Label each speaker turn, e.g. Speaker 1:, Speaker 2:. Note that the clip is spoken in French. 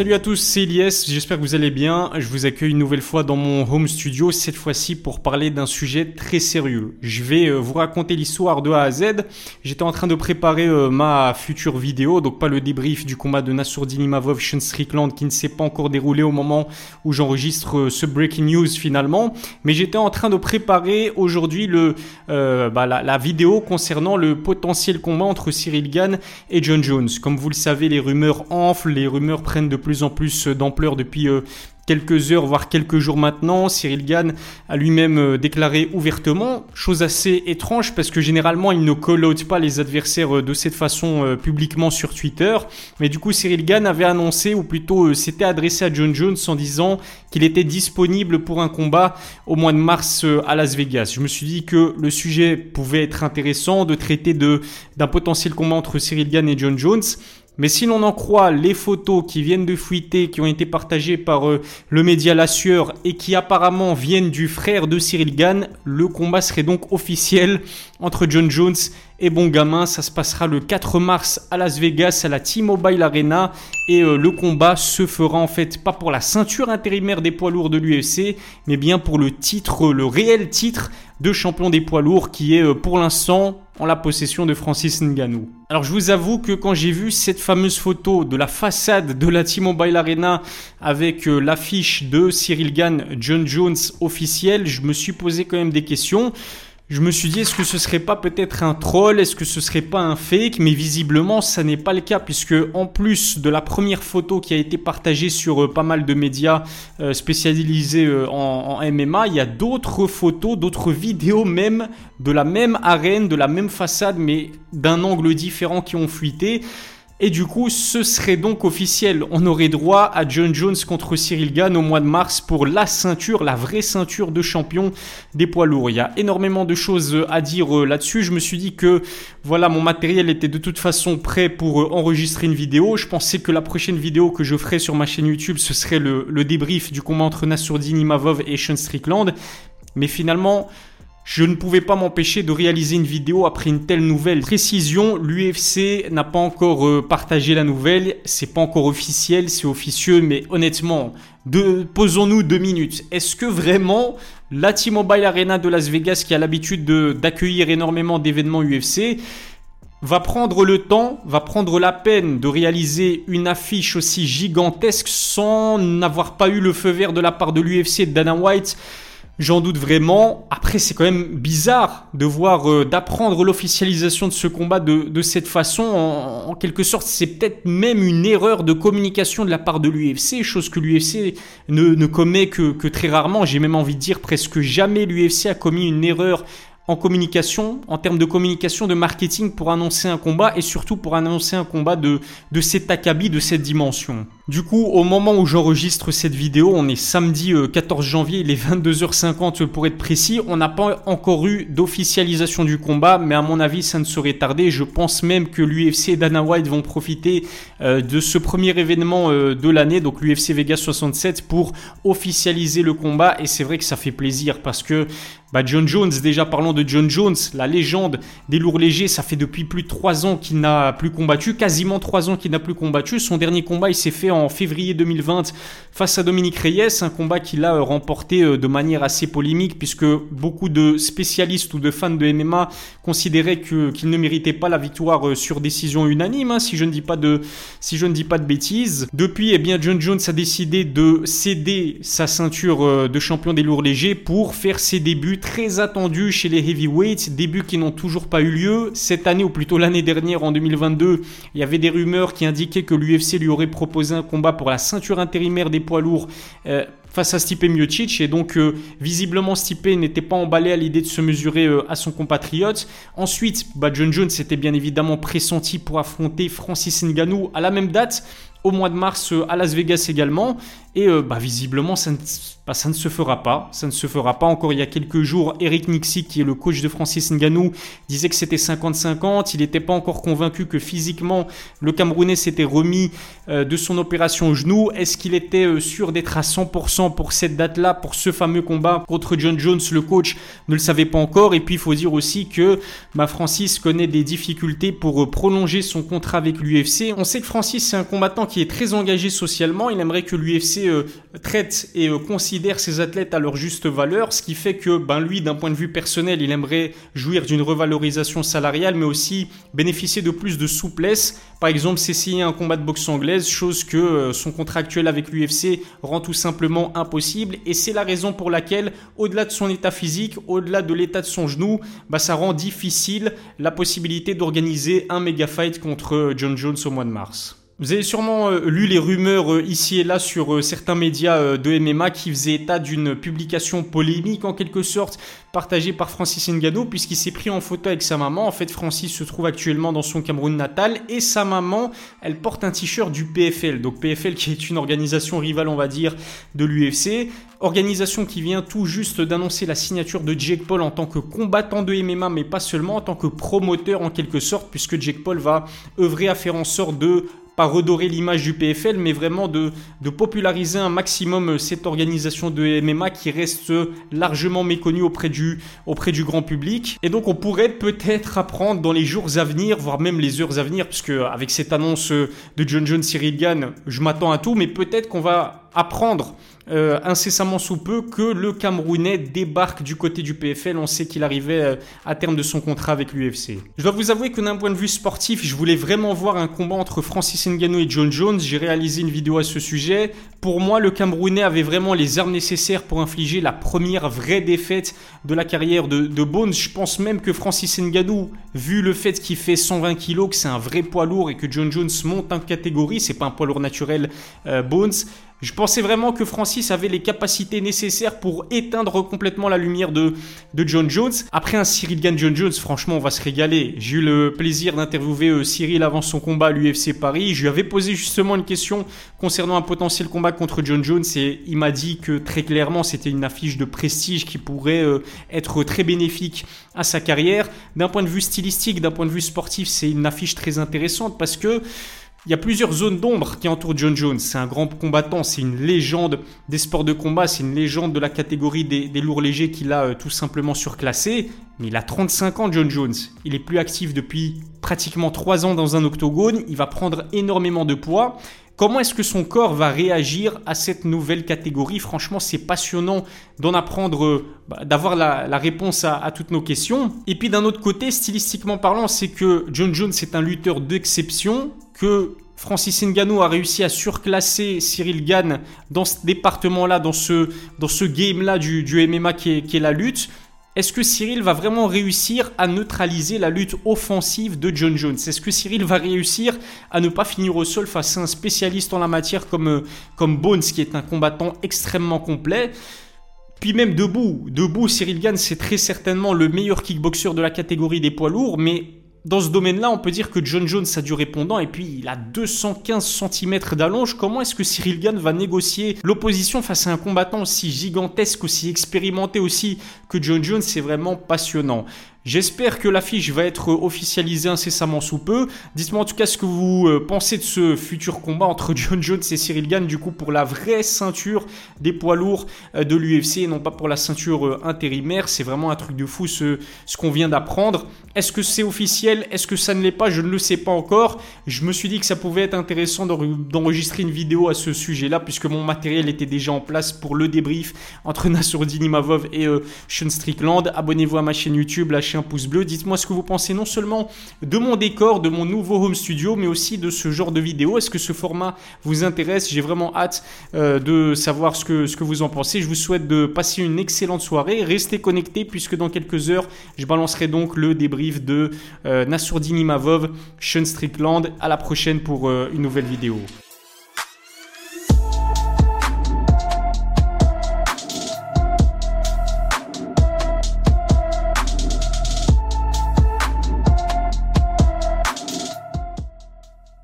Speaker 1: Salut à tous, c'est Elias, j'espère que vous allez bien. Je vous accueille une nouvelle fois dans mon home studio, cette fois-ci pour parler d'un sujet très sérieux. Je vais euh, vous raconter l'histoire de A à Z. J'étais en train de préparer euh, ma future vidéo, donc pas le débrief du combat de Nassourdine Imavov Sean Strickland qui ne s'est pas encore déroulé au moment où j'enregistre euh, ce breaking news finalement, mais j'étais en train de préparer aujourd'hui bah, la, la vidéo concernant le potentiel combat entre Cyril Gann et John Jones. Comme vous le savez, les rumeurs enflent, les rumeurs prennent de plus en plus d'ampleur depuis euh, quelques heures, voire quelques jours maintenant. Cyril Gann a lui-même euh, déclaré ouvertement, chose assez étrange parce que généralement il ne call pas les adversaires euh, de cette façon publiquement sur Twitter. Mais du coup Cyril Gann avait annoncé, ou plutôt s'était adressé à John Jones en disant qu'il était disponible pour un combat au mois de mars à Las Vegas. Je me suis dit que le sujet pouvait être intéressant de traiter d'un potentiel combat entre Cyril Gann et John Jones. Mais si l'on en croit les photos qui viennent de fuiter, qui ont été partagées par euh, le média La Sueur et qui apparemment viennent du frère de Cyril Gann, le combat serait donc officiel entre John Jones et Bon Gamin. Ça se passera le 4 mars à Las Vegas à la T-Mobile Arena et euh, le combat se fera en fait pas pour la ceinture intérimaire des poids lourds de l'UFC, mais bien pour le titre, le réel titre de champion des poids lourds qui est euh, pour l'instant en la possession de Francis Ngannou. Alors je vous avoue que quand j'ai vu cette fameuse photo de la façade de la T-Mobile Arena avec euh, l'affiche de Cyril Gann, John Jones officiel, je me suis posé quand même des questions je me suis dit est-ce que ce serait pas peut-être un troll, est-ce que ce serait pas un fake, mais visiblement ça n'est pas le cas puisque en plus de la première photo qui a été partagée sur euh, pas mal de médias euh, spécialisés euh, en, en, MMA, il y a d'autres photos, d'autres vidéos même de la même arène, de la même façade mais d'un angle différent qui ont fuité. Et du coup, ce serait donc officiel. On aurait droit à John Jones contre Cyril Gann au mois de mars pour la ceinture, la vraie ceinture de champion des poids lourds. Il y a énormément de choses à dire euh, là-dessus. Je me suis dit que voilà, mon matériel était de toute façon prêt pour euh, enregistrer une vidéo. Je pensais que la prochaine vidéo que je ferais sur ma chaîne YouTube, ce serait le, débrief du combat entre Nassourdine Imavov et Sean Strickland. Mais finalement, je ne pouvais pas m'empêcher de réaliser une vidéo après une telle nouvelle. Précision, l'UFC n'a pas encore euh, partagé la nouvelle, c'est pas encore officiel, c'est officieux, mais honnêtement, posons-nous deux minutes. Est-ce que vraiment la T-Mobile Arena de Las Vegas, qui a l'habitude d'accueillir énormément d'événements UFC, va prendre le temps, va prendre la peine de réaliser une affiche aussi gigantesque sans n'avoir pas eu le feu vert de la part de l'UFC de Dana White? J'en doute vraiment. C'est quand même bizarre de voir, euh, d'apprendre l'officialisation de ce combat de, cette façon. En, quelque sorte, c'est peut-être même une erreur de communication de la part de l'UFC, chose que l'UFC ne, commet que très rarement. J'ai même envie de dire presque jamais l'UFC a commis une erreur en communication, en termes de communication, de marketing pour annoncer un combat et surtout pour annoncer un combat de, de cet acabit, de cette dimension. Du coup, au moment où j'enregistre cette vidéo, on est samedi 14 euh, janvier, il est 22h50 pour être précis. On n'a pas encore eu d'officialisation du combat, mais à mon avis, ça ne saurait tarder. Je pense même que l'UFC et Dana White vont profiter euh, de ce premier événement euh, de l'année, donc l'UFC Vegas 67, pour officialiser le combat. Et c'est vrai que ça fait plaisir parce que bah John Jones, déjà parlons de John Jones, la légende des lourds légers, ça fait depuis plus de 3 ans qu'il n'a plus combattu, quasiment 3 ans qu'il n'a plus combattu. Son dernier combat, il s'est fait en février 2020 face à Dominique Reyes, un combat qu'il a euh, remporté euh, de manière assez polémique puisque beaucoup de spécialistes ou de fans de MMA considéraient qu'il ne méritait pas la victoire euh, sur décision unanime, hein, si je ne dis pas de si je ne dis pas de bêtises. Depuis, eh bien John Jones a décidé de céder sa ceinture de champion des lourds légers pour faire ses débuts très attendus chez les heavyweights, débuts qui n'ont toujours pas eu lieu cette année ou plutôt l'année dernière en 2022. Il y avait des rumeurs qui indiquaient que l'UFC lui aurait proposé un combat pour la ceinture intérimaire des poids lourds euh, face à Stipe Miocic et donc euh, visiblement Stipe n'était pas emballé à l'idée de se mesurer euh, à son compatriote. Ensuite, bah, John Jones était bien évidemment pressenti pour affronter Francis Ngannou à la même date au mois de mars à Las Vegas également et bah, visiblement ça ne bah, ça ne se fera pas. Ça ne se fera pas. Encore il y a quelques jours, Eric Nixie, qui est le coach de Francis Ngannou, disait que c'était 50-50. Il n'était pas encore convaincu que physiquement, le Camerounais s'était remis euh, de son opération au genou. Est-ce qu'il était euh, sûr d'être à 100% pour cette date-là, pour ce fameux combat contre John Jones, le coach ne le savait pas encore. Et puis il faut dire aussi que bah, Francis connaît des difficultés pour euh, prolonger son contrat avec l'UFC. On sait que Francis c'est un combattant qui est très engagé socialement. Il aimerait que l'UFC euh, traite et euh, considère ses athlètes à leur juste valeur, ce qui fait que ben, lui, d'un point de vue personnel, il aimerait jouir d'une revalorisation salariale, mais aussi bénéficier de plus de souplesse. Par exemple, s'essayer un combat de boxe anglaise, chose que euh, son contrat actuel avec l'UFC rend tout simplement impossible. Et c'est la raison pour laquelle, au-delà de son état physique, au-delà de l'état de son genou, bah, ça rend difficile la possibilité d'organiser un méga fight contre John Jones au mois de mars. Vous avez sûrement euh, lu les rumeurs euh, ici et là sur euh, certains médias de MMA qui faisaient état d'une publication polémique en quelque sorte partagée par Francis Ngannou puisqu'il s'est pris en photo avec sa maman. En fait, Francis se trouve actuellement dans son Cameroun natal et sa maman, elle porte un t-shirt du PFL. Donc PFL qui est une organisation rivale, on va dire, de l'UFC. Organisation qui vient tout juste d'annoncer la signature de Jake Paul en tant que combattant de MMA, mais pas seulement en tant que promoteur en quelque sorte, puisque Jake Paul va œuvrer à faire en sorte de pas redorer l'image du PFL, mais vraiment de, de populariser un maximum euh, cette organisation de MMA qui reste largement méconnue auprès du, auprès du grand public. Et donc on pourrait peut-être apprendre dans les jours à venir, voire même les heures à venir, puisque avec cette annonce euh, de John John Cyril Gann, je m'attends à tout, mais peut-être qu'on va apprendre euh, incessamment sous peu que le Camerounais débarque du côté du PFL. On sait qu'il arrivait euh, à terme de son contrat avec l'UFC. Je dois vous avouer que d'un point de vue sportif, je voulais vraiment voir un combat entre Francis Ngannou et John Jones. J'ai réalisé une vidéo à ce sujet. Pour moi, le Camerounais avait vraiment les armes nécessaires pour infliger la première vraie défaite de la carrière de, Bones. Je pense même que Francis Ngannou, vu le fait qu'il fait 120 kg, que c'est un vrai poids lourd et que John Jones monte en catégorie, c'est pas un poids lourd naturel euh, Bones, je pensais vraiment que Francis avait les capacités nécessaires pour éteindre complètement la lumière de, de John Jones. Après un Cyril Gann John Jones, franchement, on va se régaler. J'ai eu le plaisir d'interviewer euh, Cyril avant son combat à l'UFC Paris. Je lui avais posé justement une question concernant un potentiel combat contre John Jones et il m'a dit que très clairement c'était une affiche de prestige qui pourrait euh, être très bénéfique à sa carrière. D'un point de vue stylistique, d'un point de vue sportif, c'est une affiche très intéressante parce que il y a plusieurs zones d'ombre qui entourent John Jones. C'est un grand combattant, c'est une légende des sports de combat, c'est une légende de la catégorie des, lourds légers qu'il a euh, tout simplement surclassé. Mais il a 35 ans, John Jones. Il est plus actif depuis pratiquement 3 ans dans un octogone. Il va prendre énormément de poids. Comment est-ce que son corps va réagir à cette nouvelle catégorie? Franchement, c'est passionnant d'en apprendre, euh, bah, d'avoir la, réponse à, à, toutes nos questions. Et puis d'un autre côté, stylistiquement parlant, c'est que John Jones est un lutteur d'exception que Francis Ngannou a réussi à surclasser Cyril Gann dans ce département-là, dans ce, dans ce game-là du, MMA qui est, la lutte. Est-ce que Cyril va vraiment réussir à neutraliser la lutte offensive de John Jones? Est-ce que Cyril va réussir à ne pas finir au sol face à un spécialiste en la matière comme, comme Bones, qui est un combattant extrêmement complet? Puis même debout, debout, Cyril Gann, c'est très certainement le meilleur kickboxer de la catégorie des poids lourds, mais dans ce domaine-là, on peut dire que John Jones a du répondant et puis il a 215 cm d'allonge. Comment est-ce que Cyril Gann va négocier l'opposition face à un combattant aussi gigantesque, aussi expérimenté aussi que John Jones? C'est vraiment passionnant. J'espère que l'affiche va être officialisée incessamment sous peu. Dites-moi en tout cas ce que vous euh, pensez de ce futur combat entre John Jones et Cyril Gann, du coup pour la vraie ceinture des poids lourds euh, de l'UFC et non pas pour la ceinture euh, intérimaire. C'est vraiment un truc de fou ce, qu'on vient d'apprendre. Est-ce que c'est officiel? Est-ce que ça ne l'est pas? Je ne le sais pas encore. Je me suis dit que ça pouvait être intéressant d'enregistrer une vidéo à ce sujet-là puisque mon matériel était déjà en place pour le débrief entre Nassourdine Imavov et Sean Strickland. Abonnez-vous à ma chaîne YouTube, la un pouce bleu. Dites-moi ce que vous pensez non seulement de mon décor, de mon nouveau home studio, mais aussi de ce genre de vidéo. Est-ce que ce format vous intéresse? J'ai vraiment hâte euh, de savoir ce que, ce que vous en pensez. Je vous souhaite de passer une excellente soirée. Restez connectés puisque dans quelques heures, je balancerai donc le débrief de euh, Nassourdine Imavov, Sean Strickland. À la prochaine pour euh, une nouvelle vidéo.